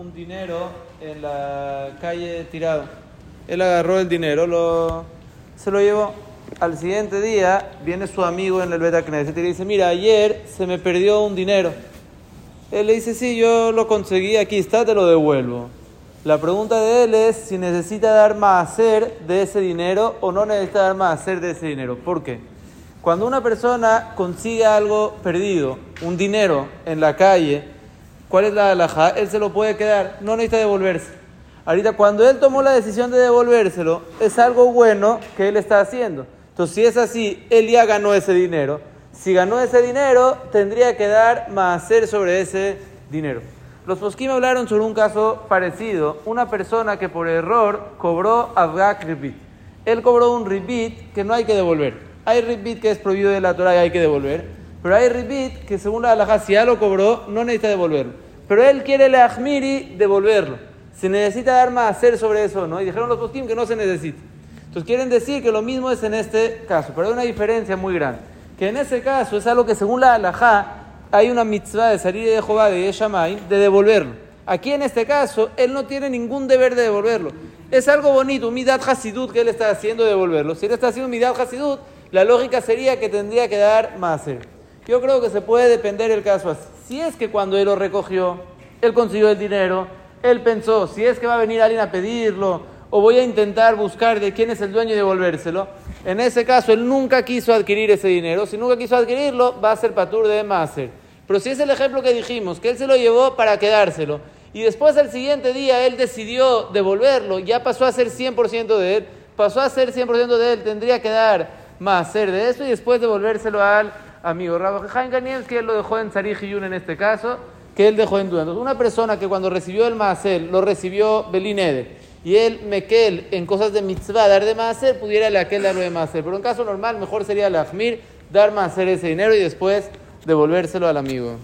un dinero en la calle tirado. Él agarró el dinero, lo, se lo llevó. Al siguiente día viene su amigo en el Beta Knesset y le dice, mira, ayer se me perdió un dinero. Él le dice, sí, yo lo conseguí, aquí está, te lo devuelvo. La pregunta de él es si necesita dar más hacer de ese dinero o no necesita dar más hacer de ese dinero. ¿Por qué? Cuando una persona consigue algo perdido, un dinero en la calle, ¿cuál es la alhaja? Él se lo puede quedar, no necesita devolverse. Ahorita, cuando él tomó la decisión de devolvérselo, es algo bueno que él está haciendo. Entonces, si es así, él ya ganó ese dinero. Si ganó ese dinero, tendría que dar más hacer sobre ese dinero. Los posquim hablaron sobre un caso parecido. Una persona que por error cobró Avgak Ribit. Él cobró un Ribit que no hay que devolver. Hay ribit que es prohibido de la Torah y hay que devolver. Pero hay ribit que según la halajá, si ya lo cobró, no necesita devolverlo. Pero él quiere el ahmiri devolverlo. Se necesita dar más hacer sobre eso, ¿no? Y dijeron los postim que no se necesita. Entonces quieren decir que lo mismo es en este caso. Pero hay una diferencia muy grande. Que en ese caso es algo que según la halajá hay una mitzvah de salir de Jehová de Yeshamay de devolverlo. Aquí en este caso, él no tiene ningún deber de devolverlo. Es algo bonito, midat hasidut que él está haciendo de devolverlo. Si él está haciendo midat hasidut, la lógica sería que tendría que dar maser. Yo creo que se puede depender el caso así. Si es que cuando él lo recogió, él consiguió el dinero, él pensó, si es que va a venir alguien a pedirlo, o voy a intentar buscar de quién es el dueño y devolvérselo, en ese caso él nunca quiso adquirir ese dinero, si nunca quiso adquirirlo, va a ser patur de maser. Pero si es el ejemplo que dijimos, que él se lo llevó para quedárselo, y después al siguiente día él decidió devolverlo, ya pasó a ser 100% de él, pasó a ser 100% de él, tendría que dar hacer de eso y después devolvérselo al amigo. Rabbi Jaime que él lo dejó en Sarij Yun en este caso, que él dejó en duda. Entonces, una persona que cuando recibió el Maaser lo recibió Belinede y él Mekel en cosas de mitzvah dar de Maaser, pudiera le aquel darlo de Maaser. Pero en caso normal, mejor sería el Ahmir dar Maaser ese dinero y después devolvérselo al amigo.